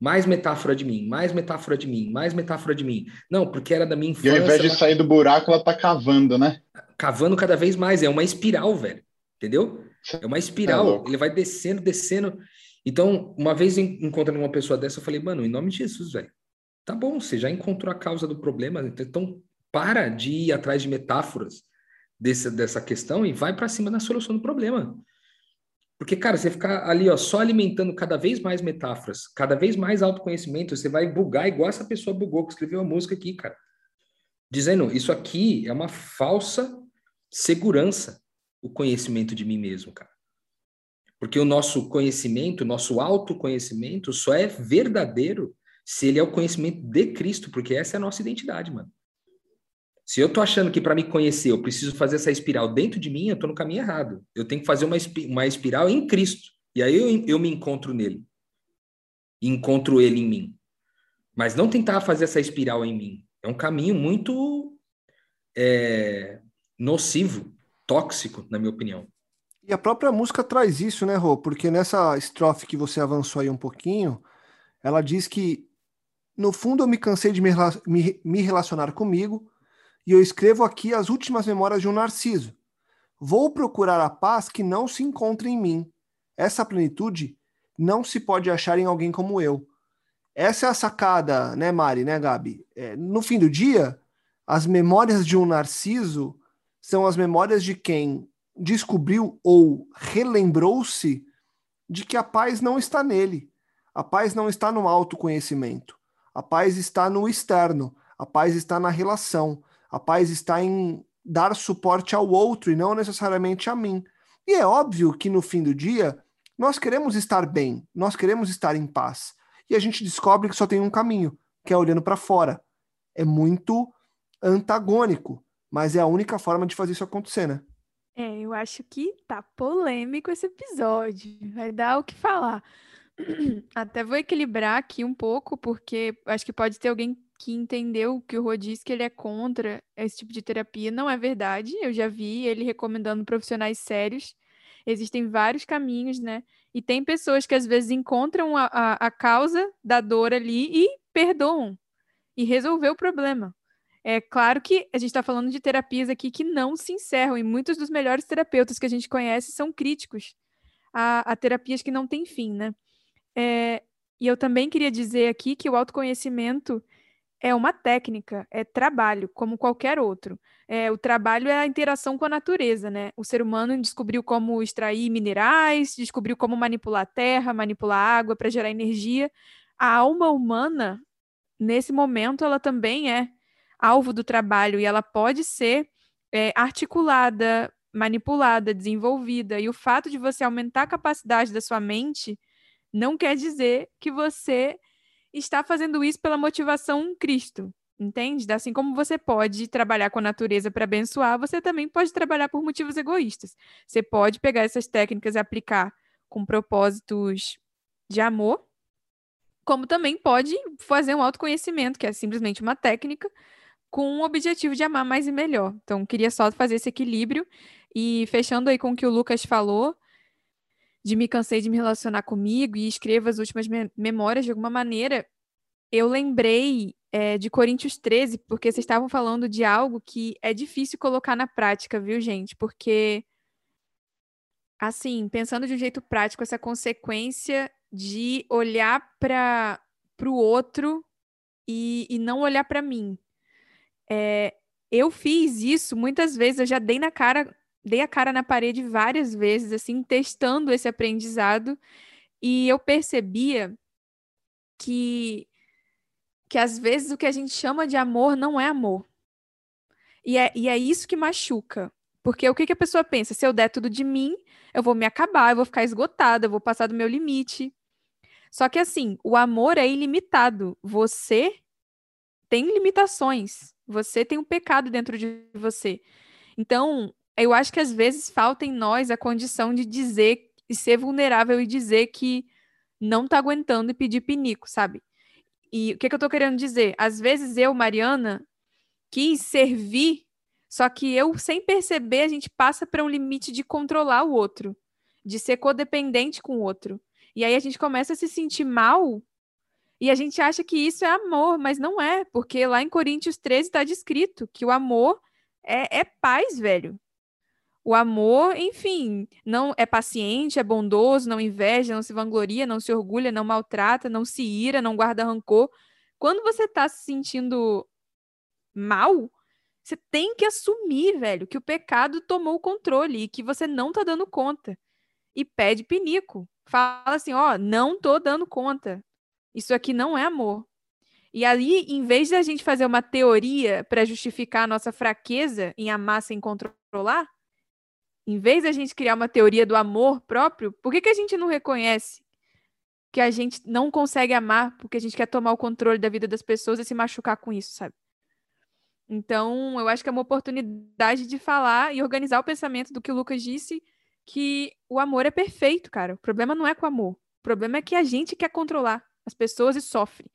Mais metáfora de mim, mais metáfora de mim, mais metáfora de mim. Não, porque era da minha infância. E ao invés de sair do buraco, ela tá cavando, né? Cavando cada vez mais. É uma espiral, velho. Entendeu? É uma espiral. É Ele vai descendo, descendo. Então, uma vez encontrando uma pessoa dessa, eu falei, mano, em nome de Jesus, velho. Tá bom, você já encontrou a causa do problema, então para de ir atrás de metáforas desse, dessa questão e vai para cima da solução do problema. Porque, cara, você ficar ali, ó, só alimentando cada vez mais metáforas, cada vez mais autoconhecimento, você vai bugar igual essa pessoa bugou que escreveu a música aqui, cara. Dizendo, isso aqui é uma falsa segurança, o conhecimento de mim mesmo, cara. Porque o nosso conhecimento, o nosso autoconhecimento só é verdadeiro se ele é o conhecimento de Cristo, porque essa é a nossa identidade, mano. Se eu tô achando que para me conhecer eu preciso fazer essa espiral dentro de mim, eu tô no caminho errado. Eu tenho que fazer uma, uma espiral em Cristo. E aí eu, eu me encontro nele. Encontro ele em mim. Mas não tentar fazer essa espiral em mim. É um caminho muito é, nocivo, tóxico, na minha opinião. E a própria música traz isso, né, Rô? Porque nessa estrofe que você avançou aí um pouquinho, ela diz que, no fundo, eu me cansei de me relacionar comigo, e eu escrevo aqui as últimas memórias de um narciso. Vou procurar a paz que não se encontra em mim. Essa plenitude não se pode achar em alguém como eu. Essa é a sacada, né, Mari, né, Gabi? É, no fim do dia, as memórias de um narciso são as memórias de quem descobriu ou relembrou-se de que a paz não está nele. A paz não está no autoconhecimento. A paz está no externo. A paz está na relação. A paz está em dar suporte ao outro e não necessariamente a mim. E é óbvio que no fim do dia, nós queremos estar bem, nós queremos estar em paz. E a gente descobre que só tem um caminho, que é olhando para fora. É muito antagônico, mas é a única forma de fazer isso acontecer, né? É, eu acho que tá polêmico esse episódio. Vai dar o que falar. Até vou equilibrar aqui um pouco, porque acho que pode ter alguém que entendeu que o Rô disse que ele é contra esse tipo de terapia. Não é verdade. Eu já vi ele recomendando profissionais sérios. Existem vários caminhos, né? E tem pessoas que às vezes encontram a, a, a causa da dor ali e perdoam e resolver o problema. É claro que a gente está falando de terapias aqui que não se encerram, e muitos dos melhores terapeutas que a gente conhece são críticos a, a terapias que não têm fim, né? É, e eu também queria dizer aqui que o autoconhecimento é uma técnica, é trabalho, como qualquer outro. É, o trabalho é a interação com a natureza, né? O ser humano descobriu como extrair minerais, descobriu como manipular a terra, manipular a água para gerar energia. A alma humana, nesse momento, ela também é alvo do trabalho e ela pode ser é, articulada, manipulada, desenvolvida. E o fato de você aumentar a capacidade da sua mente não quer dizer que você está fazendo isso pela motivação Cristo, entende? Assim como você pode trabalhar com a natureza para abençoar, você também pode trabalhar por motivos egoístas. Você pode pegar essas técnicas e aplicar com propósitos de amor, como também pode fazer um autoconhecimento, que é simplesmente uma técnica com o objetivo de amar mais e melhor. Então, queria só fazer esse equilíbrio. E fechando aí com o que o Lucas falou, de me cansei de me relacionar comigo e escrevo as últimas me memórias de alguma maneira, eu lembrei é, de Coríntios 13, porque vocês estavam falando de algo que é difícil colocar na prática, viu, gente? Porque, assim, pensando de um jeito prático, essa consequência de olhar para o outro e, e não olhar para mim. É, eu fiz isso muitas vezes, eu já dei na cara, dei a cara na parede várias vezes, assim, testando esse aprendizado, e eu percebia que que às vezes o que a gente chama de amor não é amor. E é, e é isso que machuca. Porque o que, que a pessoa pensa? Se eu der tudo de mim, eu vou me acabar, eu vou ficar esgotada, eu vou passar do meu limite. Só que assim, o amor é ilimitado. Você tem limitações. Você tem um pecado dentro de você. Então, eu acho que às vezes falta em nós a condição de dizer e ser vulnerável e dizer que não tá aguentando e pedir pinico, sabe? E o que, que eu tô querendo dizer? Às vezes eu, Mariana, quis servir, só que eu, sem perceber, a gente passa para um limite de controlar o outro, de ser codependente com o outro. E aí a gente começa a se sentir mal e a gente acha que isso é amor, mas não é, porque lá em Coríntios 13 está descrito que o amor é, é paz, velho. O amor, enfim, não é paciente, é bondoso, não inveja, não se vangloria, não se orgulha, não maltrata, não se ira, não guarda rancor. Quando você está se sentindo mal, você tem que assumir, velho, que o pecado tomou o controle e que você não tá dando conta. E pede pinico. Fala assim, ó, não tô dando conta. Isso aqui não é amor. E aí, em vez de a gente fazer uma teoria para justificar a nossa fraqueza em amar sem controlar, em vez da gente criar uma teoria do amor próprio, por que, que a gente não reconhece que a gente não consegue amar porque a gente quer tomar o controle da vida das pessoas e se machucar com isso, sabe? Então, eu acho que é uma oportunidade de falar e organizar o pensamento do que o Lucas disse, que o amor é perfeito, cara. O problema não é com o amor. O problema é que a gente quer controlar as pessoas e sofre.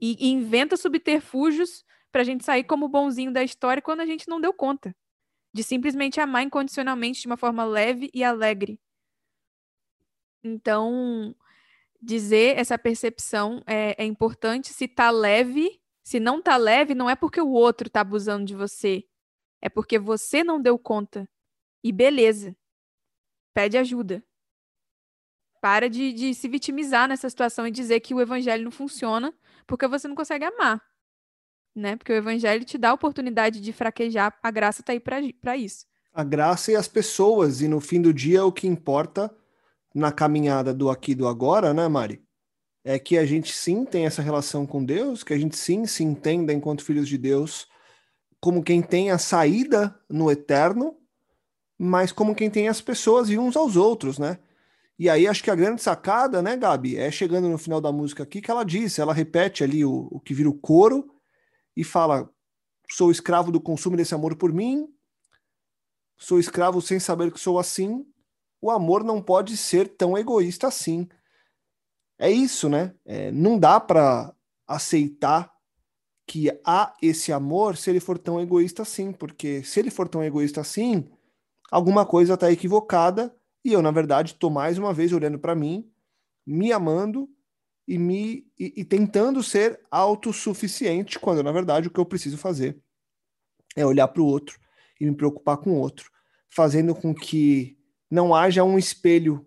E, e inventa subterfúgios pra gente sair como bonzinho da história quando a gente não deu conta de simplesmente amar incondicionalmente de uma forma leve e alegre. Então, dizer essa percepção é, é importante. Se tá leve, se não tá leve, não é porque o outro tá abusando de você, é porque você não deu conta. E beleza. Pede ajuda. Para de, de se vitimizar nessa situação e dizer que o evangelho não funciona porque você não consegue amar né? Porque o evangelho te dá a oportunidade de fraquejar, a graça está aí para isso. A graça e as pessoas, e no fim do dia o que importa na caminhada do aqui e do agora, né, Mari? É que a gente sim tem essa relação com Deus, que a gente sim se entenda enquanto filhos de Deus como quem tem a saída no eterno, mas como quem tem as pessoas e uns aos outros, né? E aí acho que a grande sacada, né, Gabi, é chegando no final da música aqui que ela diz, ela repete ali o, o que vira o coro, e fala: sou escravo do consumo desse amor por mim, sou escravo sem saber que sou assim. O amor não pode ser tão egoísta assim. É isso, né? É, não dá para aceitar que há esse amor se ele for tão egoísta assim, porque se ele for tão egoísta assim, alguma coisa está equivocada e eu, na verdade, estou mais uma vez olhando para mim, me amando e me e, e tentando ser autossuficiente, quando na verdade o que eu preciso fazer é olhar para o outro e me preocupar com o outro, fazendo com que não haja um espelho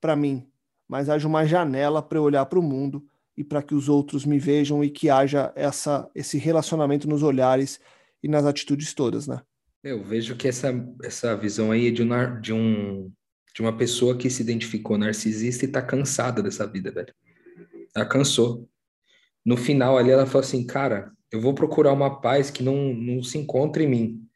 para mim, mas haja uma janela para eu olhar para o mundo e para que os outros me vejam e que haja essa, esse relacionamento nos olhares e nas atitudes todas, né? Eu vejo que essa, essa visão aí é de, um, de, um, de uma pessoa que se identificou narcisista e está cansada dessa vida, velho. Ela cansou. No final ali ela falou assim, cara, eu vou procurar uma paz que não, não se encontra em mim.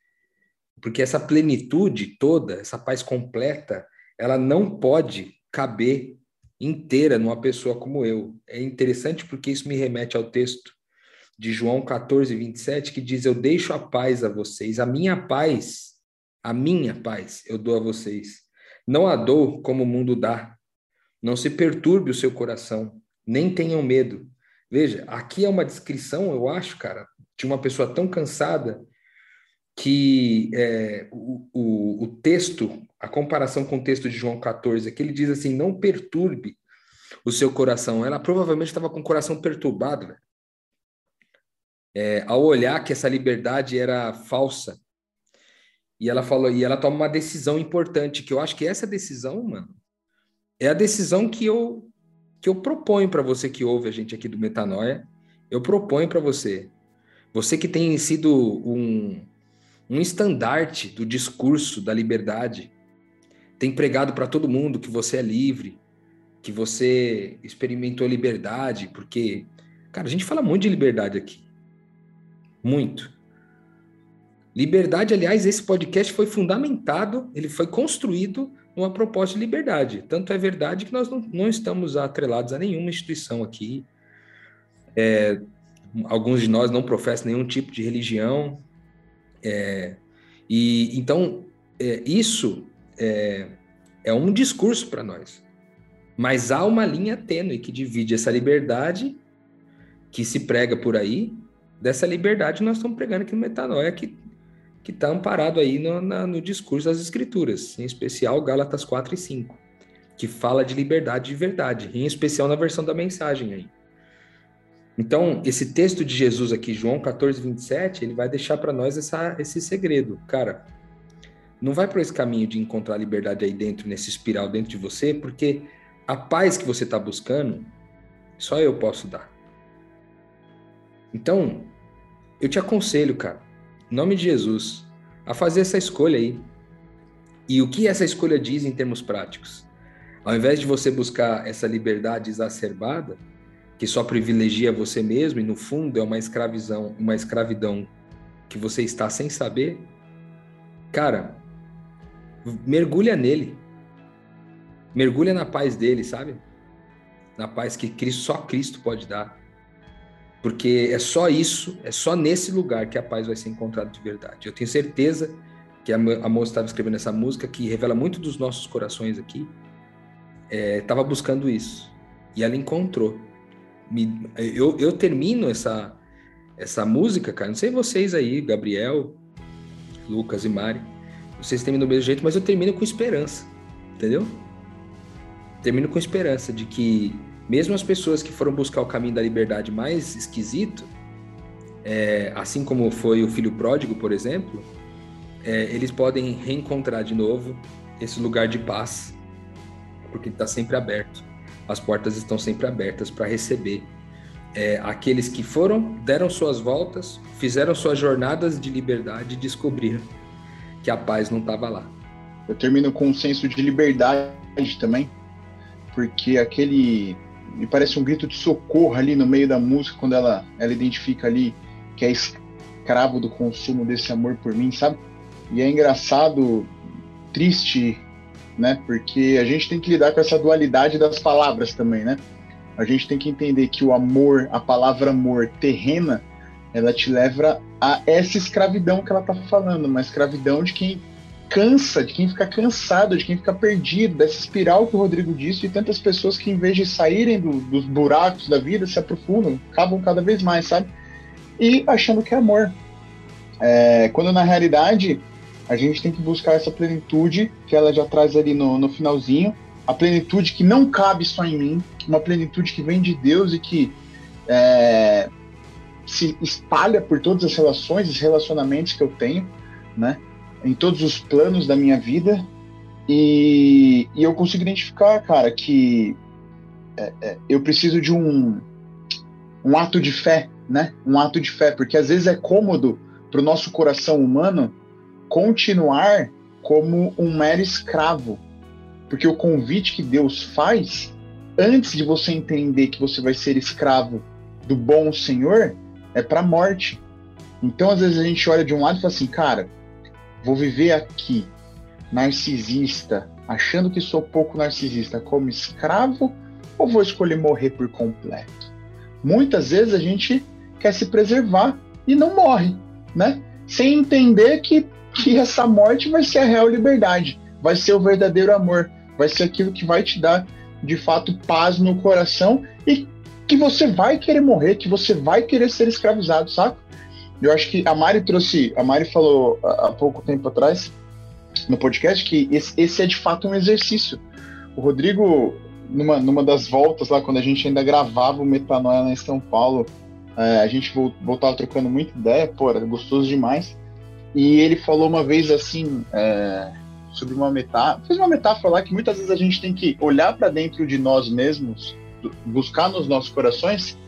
Porque essa plenitude toda, essa paz completa, ela não pode caber inteira numa pessoa como eu. É interessante porque isso me remete ao texto de João 14, 27, que diz: Eu deixo a paz a vocês, a minha paz, a minha paz eu dou a vocês. Não a dou como o mundo dá. Não se perturbe o seu coração, nem tenham medo. Veja, aqui é uma descrição, eu acho, cara, tinha uma pessoa tão cansada que é, o, o, o, texto, a comparação com o texto de João 14, que ele diz assim: não perturbe o seu coração. Ela provavelmente estava com o coração perturbado, né? é, ao olhar que essa liberdade era falsa. E ela falou, e ela toma uma decisão importante, que eu acho que essa decisão, mano, é a decisão que eu que eu proponho para você que ouve a gente aqui do Metanoia. Eu proponho para você, você que tem sido um, um estandarte do discurso da liberdade, tem pregado para todo mundo que você é livre, que você experimentou liberdade, porque, cara, a gente fala muito de liberdade aqui. Muito. Liberdade, aliás, esse podcast foi fundamentado, ele foi construído numa proposta de liberdade. Tanto é verdade que nós não, não estamos atrelados a nenhuma instituição aqui. É, alguns de nós não professam nenhum tipo de religião. É, e então é, isso é, é um discurso para nós. Mas há uma linha tênue que divide essa liberdade que se prega por aí dessa liberdade nós estamos pregando aqui no Metanoia, que que está amparado aí no, na, no discurso das Escrituras, em especial Gálatas 4 e 5, que fala de liberdade de verdade, em especial na versão da mensagem aí. Então, esse texto de Jesus aqui, João 14, 27, ele vai deixar para nós essa, esse segredo. Cara, não vai por esse caminho de encontrar liberdade aí dentro, nesse espiral dentro de você, porque a paz que você está buscando, só eu posso dar. Então, eu te aconselho, cara, em nome de Jesus, a fazer essa escolha aí. E o que essa escolha diz em termos práticos? Ao invés de você buscar essa liberdade exacerbada, que só privilegia você mesmo e no fundo é uma escravidão, uma escravidão que você está sem saber, cara, mergulha nele. Mergulha na paz dele, sabe? Na paz que Cristo, só Cristo pode dar. Porque é só isso, é só nesse lugar que a paz vai ser encontrada de verdade. Eu tenho certeza que a, moça estava escrevendo essa música, que revela muito dos nossos corações aqui, estava é, buscando isso. E ela encontrou. Me, eu, eu termino essa, essa música, cara, não sei vocês aí, Gabriel, Lucas e Mari, vocês terminam do mesmo jeito, mas eu termino com esperança, entendeu? Termino com esperança de que mesmo as pessoas que foram buscar o caminho da liberdade mais esquisito, é, assim como foi o filho pródigo, por exemplo, é, eles podem reencontrar de novo esse lugar de paz, porque está sempre aberto. As portas estão sempre abertas para receber é, aqueles que foram, deram suas voltas, fizeram suas jornadas de liberdade e descobriram que a paz não estava lá. Eu termino com um senso de liberdade também, porque aquele me parece um grito de socorro ali no meio da música, quando ela, ela identifica ali que é escravo do consumo desse amor por mim, sabe? E é engraçado, triste, né? Porque a gente tem que lidar com essa dualidade das palavras também, né? A gente tem que entender que o amor, a palavra amor terrena, ela te leva a essa escravidão que ela tá falando, uma escravidão de quem cansa, de quem fica cansado, de quem fica perdido, dessa espiral que o Rodrigo disse, de tantas pessoas que, em vez de saírem do, dos buracos da vida, se aprofundam, acabam cada vez mais, sabe? E achando que é amor. É, quando na realidade a gente tem que buscar essa plenitude que ela já traz ali no, no finalzinho, a plenitude que não cabe só em mim, uma plenitude que vem de Deus e que é, se espalha por todas as relações, os relacionamentos que eu tenho, né? Em todos os planos da minha vida e, e eu consigo identificar, cara, que é, é, eu preciso de um, um ato de fé, né? Um ato de fé, porque às vezes é cômodo para o nosso coração humano continuar como um mero escravo, porque o convite que Deus faz antes de você entender que você vai ser escravo do bom Senhor é para morte. Então, às vezes a gente olha de um lado e fala assim, cara, Vou viver aqui, narcisista, achando que sou pouco narcisista, como escravo, ou vou escolher morrer por completo? Muitas vezes a gente quer se preservar e não morre, né? Sem entender que, que essa morte vai ser a real liberdade, vai ser o verdadeiro amor, vai ser aquilo que vai te dar de fato paz no coração e que você vai querer morrer, que você vai querer ser escravizado, sabe? Eu acho que a Mari trouxe, a Mari falou há pouco tempo atrás no podcast que esse, esse é de fato um exercício. O Rodrigo, numa, numa das voltas lá, quando a gente ainda gravava o Metanoia lá em São Paulo, é, a gente voltava trocando muita ideia, pô, era gostoso demais. E ele falou uma vez assim, é, sobre uma metáfora, fez uma metáfora lá que muitas vezes a gente tem que olhar para dentro de nós mesmos, buscar nos nossos corações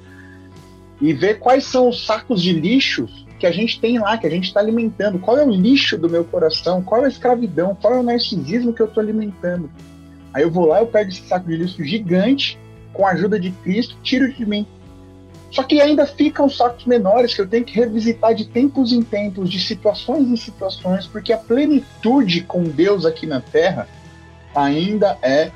e ver quais são os sacos de lixos que a gente tem lá, que a gente está alimentando. Qual é o lixo do meu coração? Qual é a escravidão? Qual é o narcisismo que eu estou alimentando? Aí eu vou lá, eu pego esse saco de lixo gigante, com a ajuda de Cristo, tiro de mim. Só que ainda ficam sacos menores que eu tenho que revisitar de tempos em tempos, de situações em situações, porque a plenitude com Deus aqui na Terra ainda é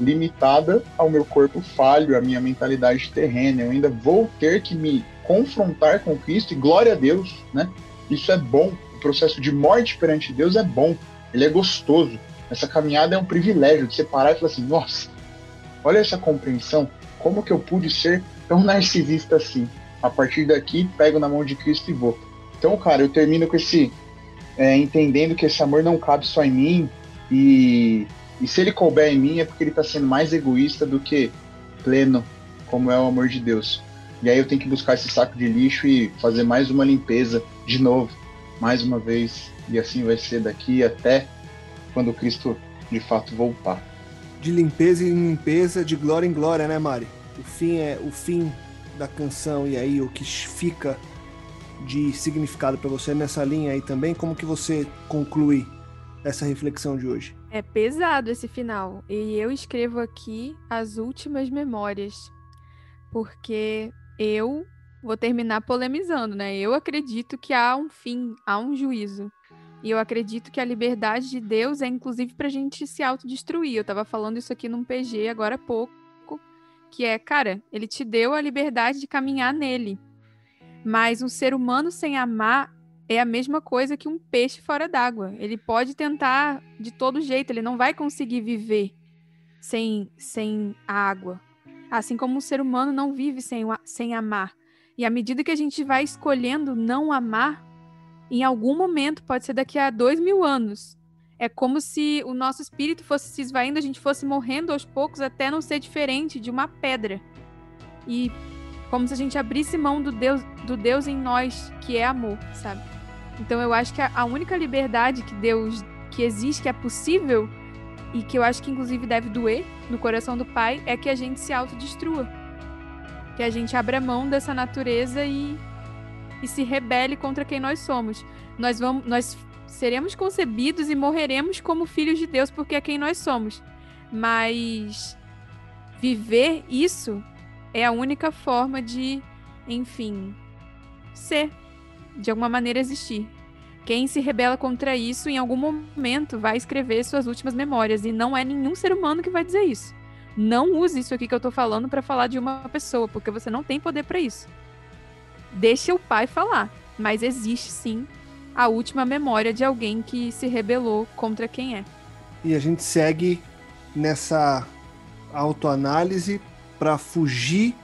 limitada ao meu corpo falho, à minha mentalidade terrena. Eu ainda vou ter que me confrontar com Cristo e glória a Deus, né? Isso é bom. O processo de morte perante Deus é bom. Ele é gostoso. Essa caminhada é um privilégio de separar e falar assim: nossa, olha essa compreensão. Como que eu pude ser tão narcisista assim? A partir daqui, pego na mão de Cristo e vou. Então, cara, eu termino com esse. É, entendendo que esse amor não cabe só em mim e e se ele couber em mim é porque ele está sendo mais egoísta do que pleno, como é o amor de Deus. E aí eu tenho que buscar esse saco de lixo e fazer mais uma limpeza de novo, mais uma vez. E assim vai ser daqui até quando Cristo de fato voltar. De limpeza em limpeza, de glória em glória, né, Mari? O fim é o fim da canção e aí o que fica de significado para você nessa linha aí também, como que você conclui essa reflexão de hoje? É pesado esse final. E eu escrevo aqui as últimas memórias. Porque eu vou terminar polemizando, né? Eu acredito que há um fim, há um juízo. E eu acredito que a liberdade de Deus é inclusive pra gente se autodestruir. Eu tava falando isso aqui num PG agora há pouco, que é, cara, ele te deu a liberdade de caminhar nele. Mas um ser humano sem amar é a mesma coisa que um peixe fora d'água. Ele pode tentar de todo jeito, ele não vai conseguir viver sem, sem a água. Assim como um ser humano não vive sem, sem amar. E à medida que a gente vai escolhendo não amar, em algum momento, pode ser daqui a dois mil anos, é como se o nosso espírito fosse se esvaindo, a gente fosse morrendo aos poucos até não ser diferente de uma pedra. E como se a gente abrisse mão do Deus, do Deus em nós, que é amor, sabe? Então eu acho que a única liberdade que Deus que existe, que é possível e que eu acho que inclusive deve doer no coração do pai é que a gente se autodestrua. Que a gente abra mão dessa natureza e, e se rebele contra quem nós somos. Nós vamos nós seremos concebidos e morreremos como filhos de Deus porque é quem nós somos. Mas viver isso é a única forma de, enfim, ser de alguma maneira existir. Quem se rebela contra isso, em algum momento, vai escrever suas últimas memórias. E não é nenhum ser humano que vai dizer isso. Não use isso aqui que eu tô falando para falar de uma pessoa, porque você não tem poder para isso. Deixa o pai falar. Mas existe sim a última memória de alguém que se rebelou contra quem é. E a gente segue nessa autoanálise para fugir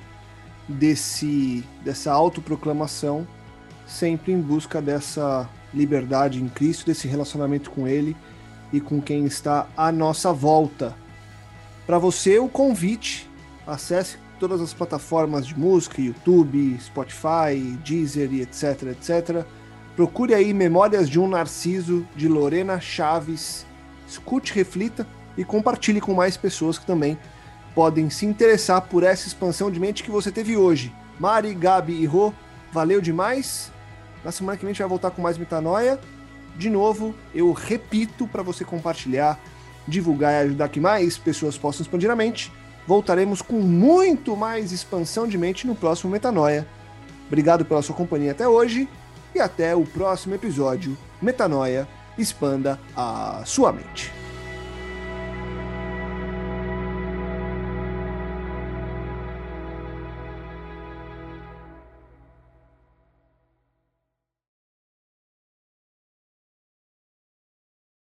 desse dessa autoproclamação sempre em busca dessa liberdade em Cristo, desse relacionamento com Ele e com quem está à nossa volta. Para você, o convite: acesse todas as plataformas de música, YouTube, Spotify, Deezer e etc, etc. Procure aí Memórias de um Narciso, de Lorena Chaves. Escute, reflita e compartilhe com mais pessoas que também podem se interessar por essa expansão de mente que você teve hoje. Mari, Gabi e Rô, valeu demais na semana que vem a gente vai voltar com mais metanoia. De novo, eu repito para você compartilhar, divulgar e ajudar que mais pessoas possam expandir a mente. Voltaremos com muito mais expansão de mente no próximo Metanoia. Obrigado pela sua companhia até hoje e até o próximo episódio. Metanoia, expanda a sua mente.